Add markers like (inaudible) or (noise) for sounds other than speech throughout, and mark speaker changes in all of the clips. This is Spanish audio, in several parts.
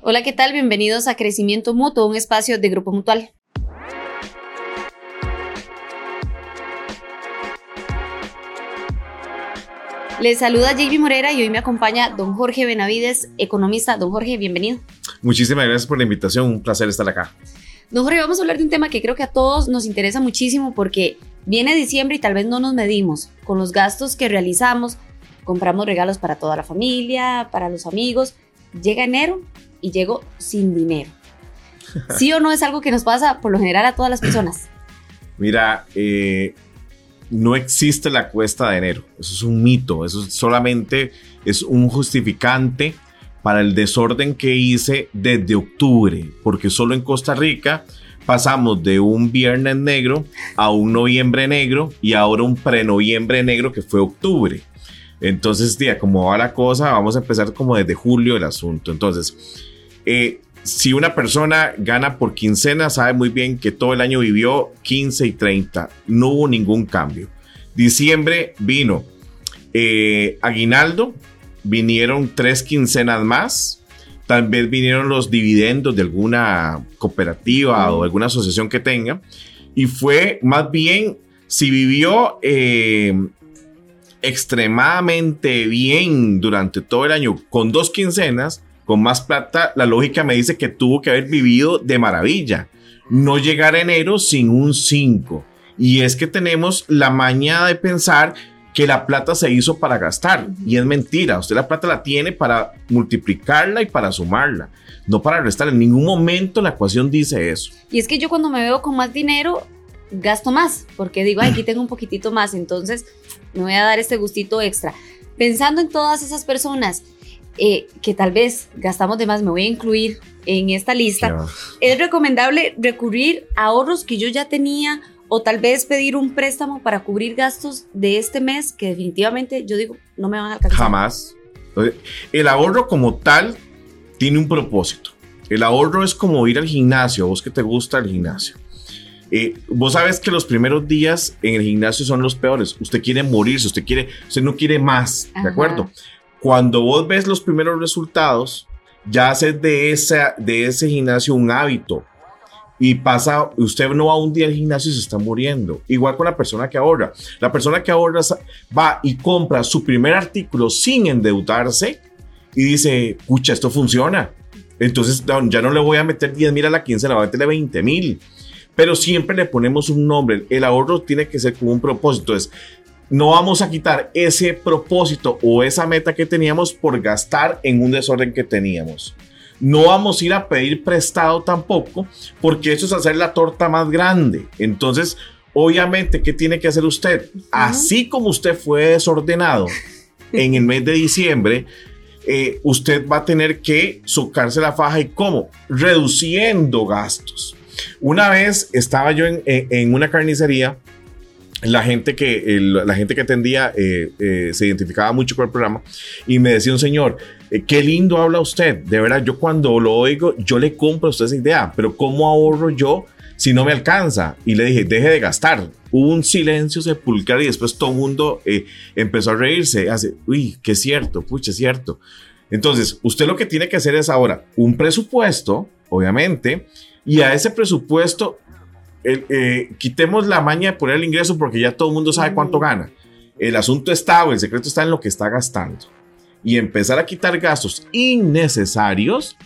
Speaker 1: Hola, ¿qué tal? Bienvenidos a Crecimiento Mutuo, un espacio de Grupo Mutual. Les saluda JB Morera y hoy me acompaña don Jorge Benavides, economista. Don Jorge, bienvenido.
Speaker 2: Muchísimas gracias por la invitación, un placer estar acá.
Speaker 1: Don Jorge, vamos a hablar de un tema que creo que a todos nos interesa muchísimo porque viene diciembre y tal vez no nos medimos con los gastos que realizamos. Compramos regalos para toda la familia, para los amigos. Llega enero y llego sin dinero. ¿Sí o no es algo que nos pasa por lo general a todas las personas?
Speaker 2: Mira, eh, no existe la cuesta de enero. Eso es un mito. Eso solamente es un justificante para el desorden que hice desde octubre, porque solo en Costa Rica pasamos de un viernes negro a un noviembre negro y ahora un prenoviembre negro que fue octubre. Entonces, tía, como va la cosa, vamos a empezar como desde julio el asunto. Entonces, eh, si una persona gana por quincena, sabe muy bien que todo el año vivió 15 y 30. No hubo ningún cambio. Diciembre vino eh, aguinaldo, vinieron tres quincenas más. Tal vez vinieron los dividendos de alguna cooperativa o alguna asociación que tenga. Y fue más bien, si vivió eh, extremadamente bien durante todo el año con dos quincenas, con más plata, la lógica me dice que tuvo que haber vivido de maravilla. No llegar a enero sin un 5. Y es que tenemos la maña de pensar que la plata se hizo para gastar. Y es mentira. Usted la plata la tiene para multiplicarla y para sumarla, no para restar. En ningún momento la ecuación dice eso.
Speaker 1: Y es que yo cuando me veo con más dinero, gasto más, porque digo, aquí tengo un poquitito más, entonces me voy a dar este gustito extra. Pensando en todas esas personas eh, que tal vez gastamos de más, me voy a incluir en esta lista, es recomendable recurrir a ahorros que yo ya tenía o tal vez pedir un préstamo para cubrir gastos de este mes que definitivamente yo digo no me van a alcanzar.
Speaker 2: Jamás. El ahorro como tal tiene un propósito. El ahorro es como ir al gimnasio, vos que te gusta el gimnasio. Eh, vos sabes que los primeros días en el gimnasio son los peores. Usted quiere morirse, usted quiere, usted no quiere más, ¿de acuerdo? Cuando vos ves los primeros resultados, ya haces de, esa, de ese gimnasio un hábito. Y pasa, usted no va un día al gimnasio y se está muriendo. Igual con la persona que ahorra. La persona que ahorra va y compra su primer artículo sin endeudarse y dice, pucha, esto funciona. Entonces ya no le voy a meter 10 mil a la quincena, voy a meterle 20 mil. Pero siempre le ponemos un nombre. El ahorro tiene que ser como un propósito. Es, no vamos a quitar ese propósito o esa meta que teníamos por gastar en un desorden que teníamos. No vamos a ir a pedir prestado tampoco, porque eso es hacer la torta más grande. Entonces, obviamente, ¿qué tiene que hacer usted? Así como usted fue desordenado (laughs) en el mes de diciembre, eh, usted va a tener que socarse la faja y cómo? Reduciendo gastos. Una vez estaba yo en una carnicería la gente que, la gente que atendía eh, eh, se identificaba mucho con el programa y me decía un señor, eh, qué lindo habla usted, de verdad, yo cuando lo oigo, yo le compro a usted esa idea, pero ¿cómo ahorro yo si no me alcanza? Y le dije, deje de gastar. Hubo un silencio sepulcral y después todo el mundo empezó a reírse, hace, uy, qué cierto, pucha, es cierto. Entonces, usted lo que tiene que hacer es ahora un presupuesto, obviamente, y a ese presupuesto eh, quitemos la maña de poner el ingreso porque ya todo el mundo sabe cuánto gana. El asunto está o el secreto está en lo que está gastando. Y empezar a quitar gastos innecesarios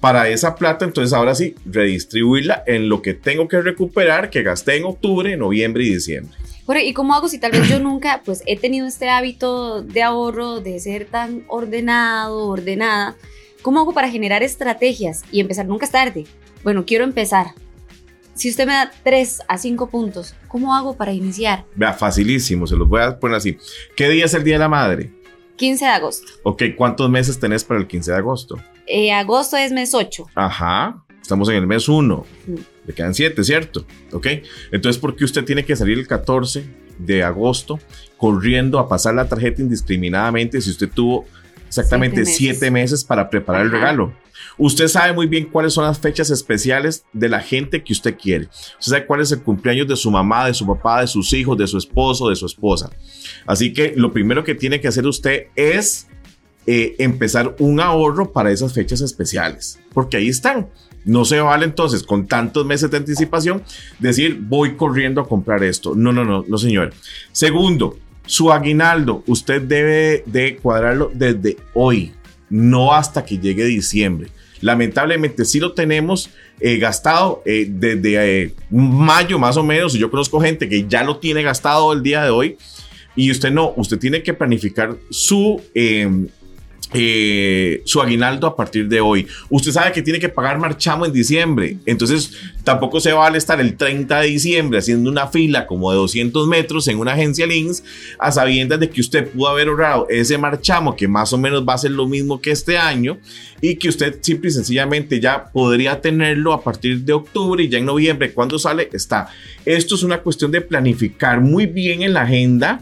Speaker 2: para esa plata, entonces ahora sí, redistribuirla en lo que tengo que recuperar, que gasté en octubre, noviembre y diciembre.
Speaker 1: Bueno, ¿y cómo hago si tal vez yo nunca pues he tenido este hábito de ahorro, de ser tan ordenado, ordenada? ¿Cómo hago para generar estrategias y empezar? Nunca es tarde. Bueno, quiero empezar, si usted me da 3 a 5 puntos, ¿cómo hago para iniciar?
Speaker 2: Vea, facilísimo, se los voy a poner así. ¿Qué día es el Día de la Madre?
Speaker 1: 15 de agosto.
Speaker 2: Ok, ¿cuántos meses tenés para el 15 de agosto?
Speaker 1: Eh, agosto es mes 8.
Speaker 2: Ajá, estamos en el mes 1. Le quedan 7, ¿cierto? Ok, entonces, ¿por qué usted tiene que salir el 14 de agosto corriendo a pasar la tarjeta indiscriminadamente si usted tuvo exactamente 7 meses. para preparar el regalo? Usted sabe muy bien cuáles son las fechas especiales de la gente que usted quiere. Usted sabe cuál es el cumpleaños de su mamá, de su papá, de sus hijos, de su esposo, de su esposa. Así que lo primero que tiene que hacer usted es eh, empezar un ahorro para esas fechas especiales, porque ahí están. No se vale entonces con tantos meses de anticipación decir voy corriendo a comprar esto. No, no, no, no, señor. Segundo, su aguinaldo, usted debe de cuadrarlo desde hoy, no hasta que llegue diciembre. Lamentablemente sí lo tenemos eh, gastado eh, desde eh, mayo más o menos. Yo conozco gente que ya lo tiene gastado el día de hoy. Y usted no, usted tiene que planificar su em, eh, su aguinaldo a partir de hoy. Usted sabe que tiene que pagar marchamo en diciembre, entonces tampoco se vale estar el 30 de diciembre haciendo una fila como de 200 metros en una agencia Links a sabiendas de que usted pudo haber ahorrado ese marchamo que más o menos va a ser lo mismo que este año y que usted simple y sencillamente ya podría tenerlo a partir de octubre y ya en noviembre cuando sale está. Esto es una cuestión de planificar muy bien en la agenda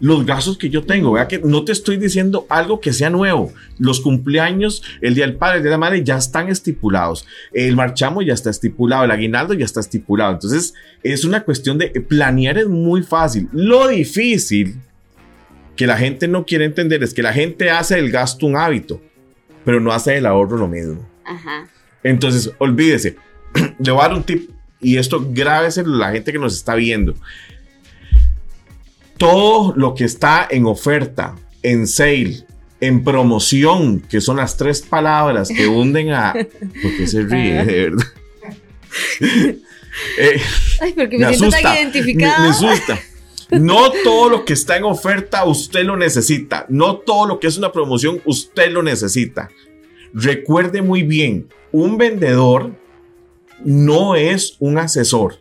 Speaker 2: los gastos que yo tengo. Vea que no te estoy diciendo algo que sea nuevo. Los cumpleaños, el día del padre, el día de la madre ya están estipulados. El marchamo ya está estipulado, el aguinaldo ya está estipulado. Entonces es una cuestión de planear es muy fácil. Lo difícil que la gente no quiere entender es que la gente hace el gasto un hábito, pero no hace el ahorro lo mismo. Entonces, olvídese. (clears throat) Le voy a dar un tip y esto grábese la gente que nos está viendo todo lo que está en oferta, en sale, en promoción, que son las tres palabras que hunden a... (laughs) Porque se ríe, de verdad. (laughs)
Speaker 1: Eh, Ay, porque me, siento tan identificada.
Speaker 2: Me, asusta. No todo lo que está en oferta usted lo necesita. No todo lo que es una promoción usted lo necesita. Recuerde muy bien, un vendedor no es un asesor.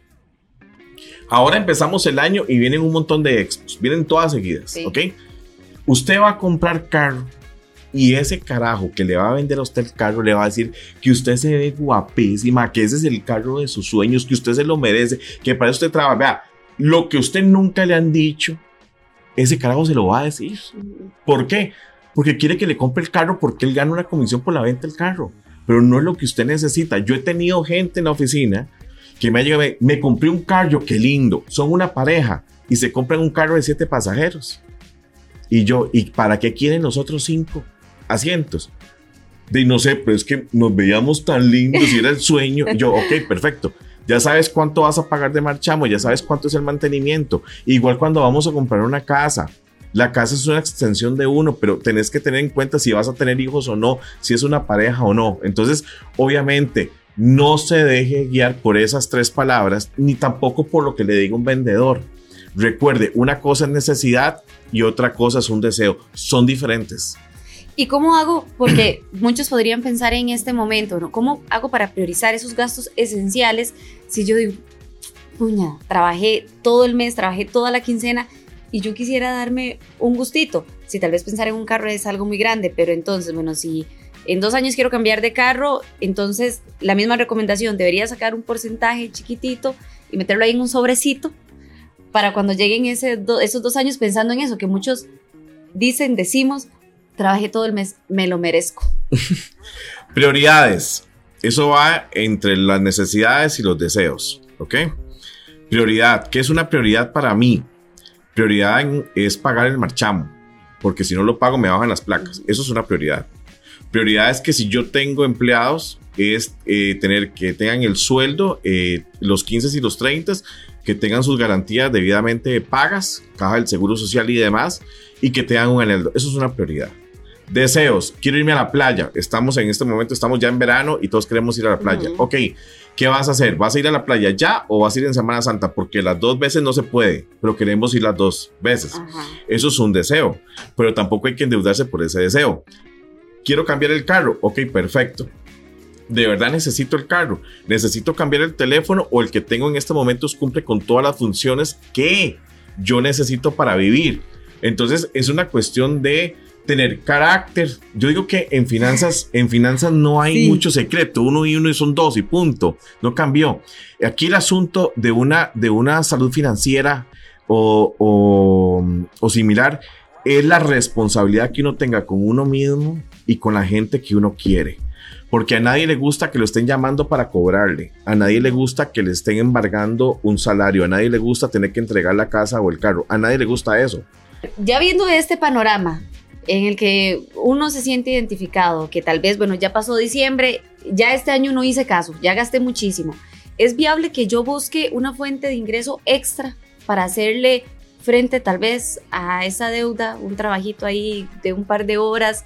Speaker 2: Ahora empezamos el año y vienen un montón de expos, vienen todas seguidas, ¿ok? Usted va a comprar carro y ese carajo que le va a vender a usted el carro le va a decir que usted se ve guapísima, que ese es el carro de sus sueños, que usted se lo merece, que para usted trabaja. Vea, lo que usted nunca le han dicho, ese carajo se lo va a decir. ¿Por qué? Porque quiere que le compre el carro porque él gana una comisión por la venta del carro. Pero no es lo que usted necesita. Yo he tenido gente en la oficina que me llegado, me compré un carro, qué lindo, son una pareja y se compran un carro de siete pasajeros. Y yo, ¿y para qué quieren los otros cinco asientos? De no sé, pero es que nos veíamos tan lindos y era el sueño. Y yo, (laughs) ok, perfecto. Ya sabes cuánto vas a pagar de marchamo, ya sabes cuánto es el mantenimiento. Igual cuando vamos a comprar una casa, la casa es una extensión de uno, pero tenés que tener en cuenta si vas a tener hijos o no, si es una pareja o no. Entonces, obviamente, no se deje guiar por esas tres palabras, ni tampoco por lo que le diga un vendedor. Recuerde, una cosa es necesidad y otra cosa es un deseo. Son diferentes.
Speaker 1: ¿Y cómo hago? Porque (clears throat) muchos podrían pensar en este momento, ¿no? ¿Cómo hago para priorizar esos gastos esenciales si yo digo, puña, trabajé todo el mes, trabajé toda la quincena y yo quisiera darme un gustito? Si tal vez pensar en un carro es algo muy grande, pero entonces, bueno, si en dos años quiero cambiar de carro, entonces la misma recomendación, debería sacar un porcentaje chiquitito y meterlo ahí en un sobrecito para cuando lleguen esos dos años pensando en eso, que muchos dicen, decimos, trabajé todo el mes, me lo merezco. (laughs)
Speaker 2: Prioridades. Eso va entre las necesidades y los deseos, ¿ok? Prioridad. ¿Qué es una prioridad para mí? Prioridad es pagar el marchamo, porque si no lo pago me bajan las placas. Eso es una prioridad. Prioridad es que si yo tengo empleados, es eh, tener que tengan el sueldo, eh, los 15 y los 30, que tengan sus garantías debidamente pagas, caja del seguro social y demás, y que tengan un anhelo. Eso es una prioridad. Deseos, quiero irme a la playa. Estamos en este momento, estamos ya en verano y todos queremos ir a la playa. Ok, ¿qué vas a hacer? ¿Vas a ir a la playa ya o vas a ir en Semana Santa? Porque las dos veces no se puede, pero queremos ir las dos veces. Eso es un deseo, pero tampoco hay que endeudarse por ese deseo quiero cambiar el carro. Ok, perfecto. De verdad necesito el carro. Necesito cambiar el teléfono o el que tengo en este momento cumple con todas las funciones que yo necesito para vivir. Entonces es una cuestión de tener carácter. Yo digo que en finanzas, en finanzas no hay mucho secreto. Uno y uno son dos y punto. No cambió. Aquí el asunto de una, de una salud financiera o, o, o similar es la responsabilidad que uno tenga con uno mismo y con la gente que uno quiere. Porque a nadie le gusta que lo estén llamando para cobrarle. A nadie le gusta que le estén embargando un salario. A nadie le gusta tener que entregar la casa o el carro. A nadie le gusta eso.
Speaker 1: Ya viendo este panorama, en el que uno se siente identificado, que tal vez, bueno, ya pasó diciembre, ya este año no hice caso, ya gasté muchísimo. ¿Es viable que yo busque una fuente de ingreso extra para hacerle frente tal vez a esa deuda, un trabajito ahí de un par de horas?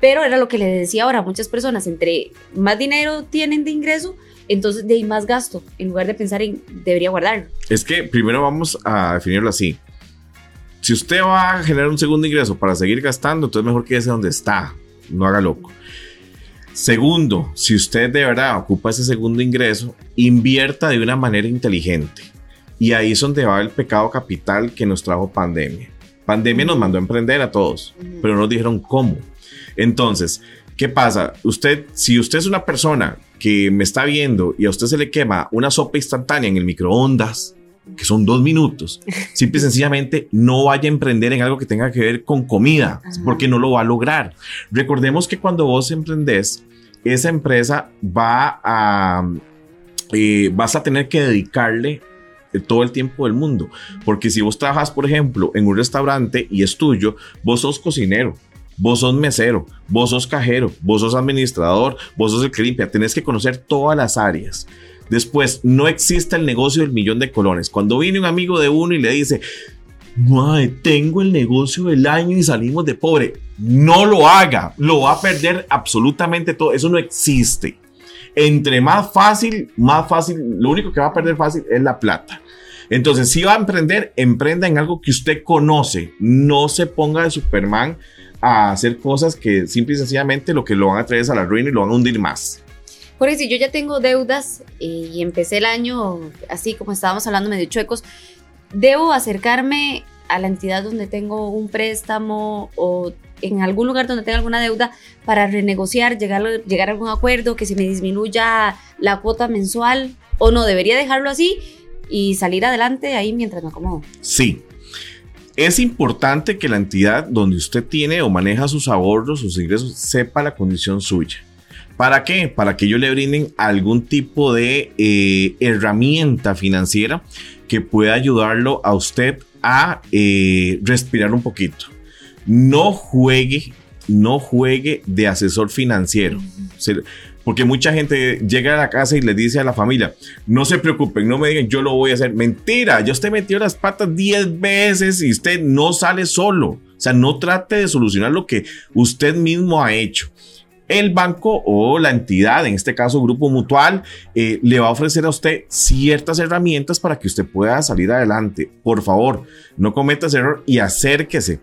Speaker 1: Pero era lo que le decía ahora, muchas personas, entre más dinero tienen de ingreso, entonces de ahí más gasto, en lugar de pensar en debería guardarlo.
Speaker 2: Es que primero vamos a definirlo así. Si usted va a generar un segundo ingreso para seguir gastando, entonces mejor quédese donde está, no haga loco. Segundo, si usted de verdad ocupa ese segundo ingreso, invierta de una manera inteligente. Y ahí es donde va el pecado capital que nos trajo pandemia. Pandemia nos mandó a emprender a todos, pero no nos dijeron cómo. Entonces, ¿qué pasa? Usted, si usted es una persona que me está viendo y a usted se le quema una sopa instantánea en el microondas, que son dos minutos, (laughs) simple y sencillamente no vaya a emprender en algo que tenga que ver con comida, porque no lo va a lograr. Recordemos que cuando vos emprendés, esa empresa va a, eh, vas a tener que dedicarle todo el tiempo del mundo, porque si vos trabajas, por ejemplo, en un restaurante y es tuyo, vos sos cocinero, vos sos mesero, vos sos cajero, vos sos administrador, vos sos el que limpia, tenés que conocer todas las áreas. Después, no existe el negocio del millón de colones. Cuando viene un amigo de uno y le dice, Madre, tengo el negocio del año y salimos de pobre. No lo haga, lo va a perder absolutamente todo. Eso no existe. Entre más fácil, más fácil, lo único que va a perder fácil es la plata. Entonces, si va a emprender, emprenda en algo que usted conoce. No se ponga de Superman a hacer cosas que simple y sencillamente lo que lo van a traer es a la ruina y lo van a hundir más.
Speaker 1: Por eso, yo ya tengo deudas eh, y empecé el año así como estábamos hablando medio chuecos, debo acercarme a la entidad donde tengo un préstamo o en algún lugar donde tenga alguna deuda para renegociar, llegar, llegar a algún acuerdo, que se me disminuya la cuota mensual o no, debería dejarlo así y salir adelante ahí mientras me acomodo.
Speaker 2: Sí. Es importante que la entidad donde usted tiene o maneja sus ahorros, sus ingresos, sepa la condición suya. ¿Para qué? Para que ellos le brinden algún tipo de eh, herramienta financiera que pueda ayudarlo a usted a eh, respirar un poquito. No juegue, no juegue de asesor financiero. Porque mucha gente llega a la casa y le dice a la familia, no se preocupen, no me digan, yo lo voy a hacer. Mentira, ya usted metió las patas 10 veces y usted no sale solo. O sea, no trate de solucionar lo que usted mismo ha hecho el banco o la entidad, en este caso Grupo Mutual, eh, le va a ofrecer a usted ciertas herramientas para que usted pueda salir adelante. Por favor, no cometa ese error y acérquese.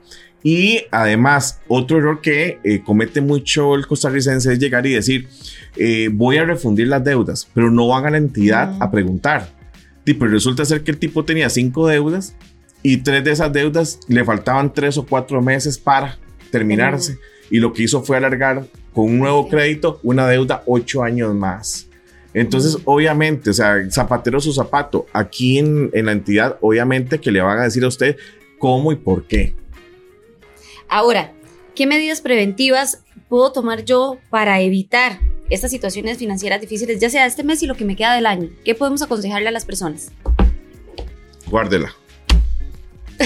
Speaker 2: Y además, otro error que eh, comete mucho el costarricense es llegar y decir, eh, voy a refundir las deudas, pero no van a la entidad a preguntar. Tipo, resulta ser que el tipo tenía cinco deudas y tres de esas deudas le faltaban tres o cuatro meses para terminarse. Y lo que hizo fue alargar con un nuevo crédito una deuda ocho años más. Entonces, obviamente, o sea, zapatero su zapato, aquí en, en, la entidad, obviamente que le van a decir a usted cómo y por qué.
Speaker 1: Ahora, ¿qué medidas preventivas puedo tomar yo para evitar estas situaciones financieras difíciles, ya sea este mes y lo que me queda del año? ¿Qué podemos aconsejarle a las personas?
Speaker 2: Guárdela.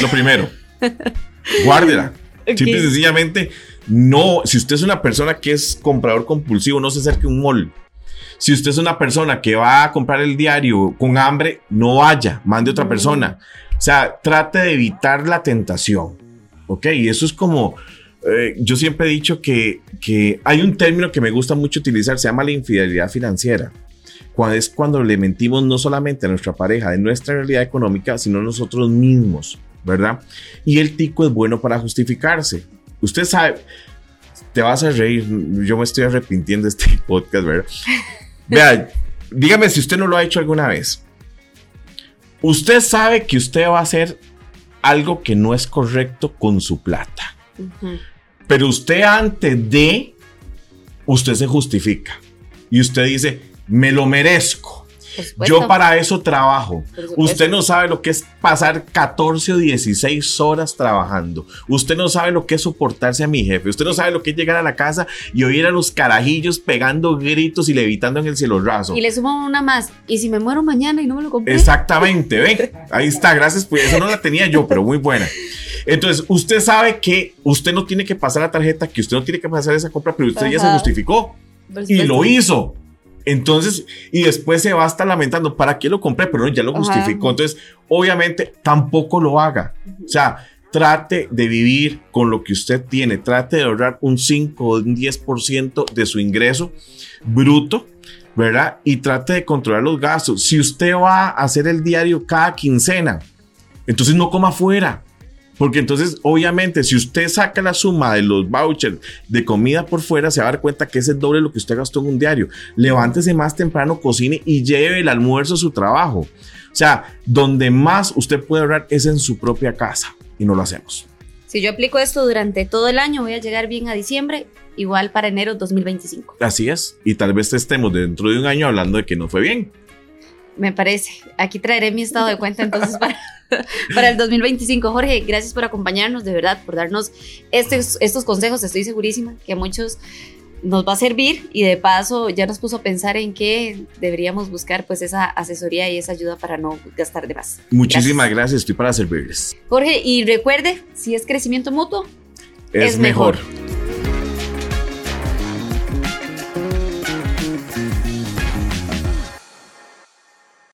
Speaker 2: Lo primero, (laughs) guárdela. Simple y sencillamente, no, si usted es una persona que es comprador compulsivo, no se acerque a un mall. Si usted es una persona que va a comprar el diario con hambre, no vaya, mande otra persona. O sea, trate de evitar la tentación. ¿Ok? Y eso es como, eh, yo siempre he dicho que, que hay un término que me gusta mucho utilizar, se llama la infidelidad financiera. Cuando es cuando le mentimos no solamente a nuestra pareja de nuestra realidad económica, sino a nosotros mismos. ¿verdad? Y el tico es bueno para justificarse. Usted sabe, te vas a reír, yo me estoy arrepintiendo de este (laughs) podcast, ¿verdad? Vea, dígame si usted no lo ha hecho alguna vez. Usted sabe que usted va a hacer algo que no es correcto con su plata. Pero usted antes de, usted se justifica. Y usted dice, me lo merezco. Yo para eso trabajo. Usted no sabe lo que es pasar 14 o 16 horas trabajando. Usted no sabe lo que es soportarse a mi jefe. Usted no sabe lo que es llegar a la casa y oír a los carajillos pegando gritos y levitando en el cielo raso.
Speaker 1: Y le sumo una más. ¿Y si me muero mañana y no me lo compré?
Speaker 2: Exactamente, ve. (laughs) Ahí está, gracias. Pues eso no la tenía yo, pero muy buena. Entonces, usted sabe que usted no tiene que pasar la tarjeta, que usted no tiene que pasar esa compra, pero usted ya se justificó y lo hizo. Entonces, y después se va a estar lamentando, ¿para qué lo compré? Pero no, ya lo justificó. Entonces, obviamente, tampoco lo haga. O sea, trate de vivir con lo que usted tiene. Trate de ahorrar un 5 o un 10% de su ingreso bruto, ¿verdad? Y trate de controlar los gastos. Si usted va a hacer el diario cada quincena, entonces no coma afuera. Porque entonces, obviamente, si usted saca la suma de los vouchers de comida por fuera, se va a dar cuenta que es el doble de lo que usted gastó en un diario. Levántese más temprano, cocine y lleve el almuerzo a su trabajo. O sea, donde más usted puede ahorrar es en su propia casa y no lo hacemos.
Speaker 1: Si yo aplico esto durante todo el año, voy a llegar bien a diciembre, igual para enero 2025.
Speaker 2: Así es. Y tal vez estemos dentro de un año hablando de que no fue bien.
Speaker 1: Me parece. Aquí traeré mi estado de cuenta entonces para, (laughs) para el 2025. Jorge, gracias por acompañarnos, de verdad, por darnos estos, estos consejos. Estoy segurísima que a muchos nos va a servir y de paso ya nos puso a pensar en que deberíamos buscar pues esa asesoría y esa ayuda para no gastar de más.
Speaker 2: Muchísimas gracias. Estoy para servirles.
Speaker 1: Jorge, y recuerde, si es crecimiento mutuo,
Speaker 2: Es,
Speaker 1: Es
Speaker 2: mejor.
Speaker 1: mejor.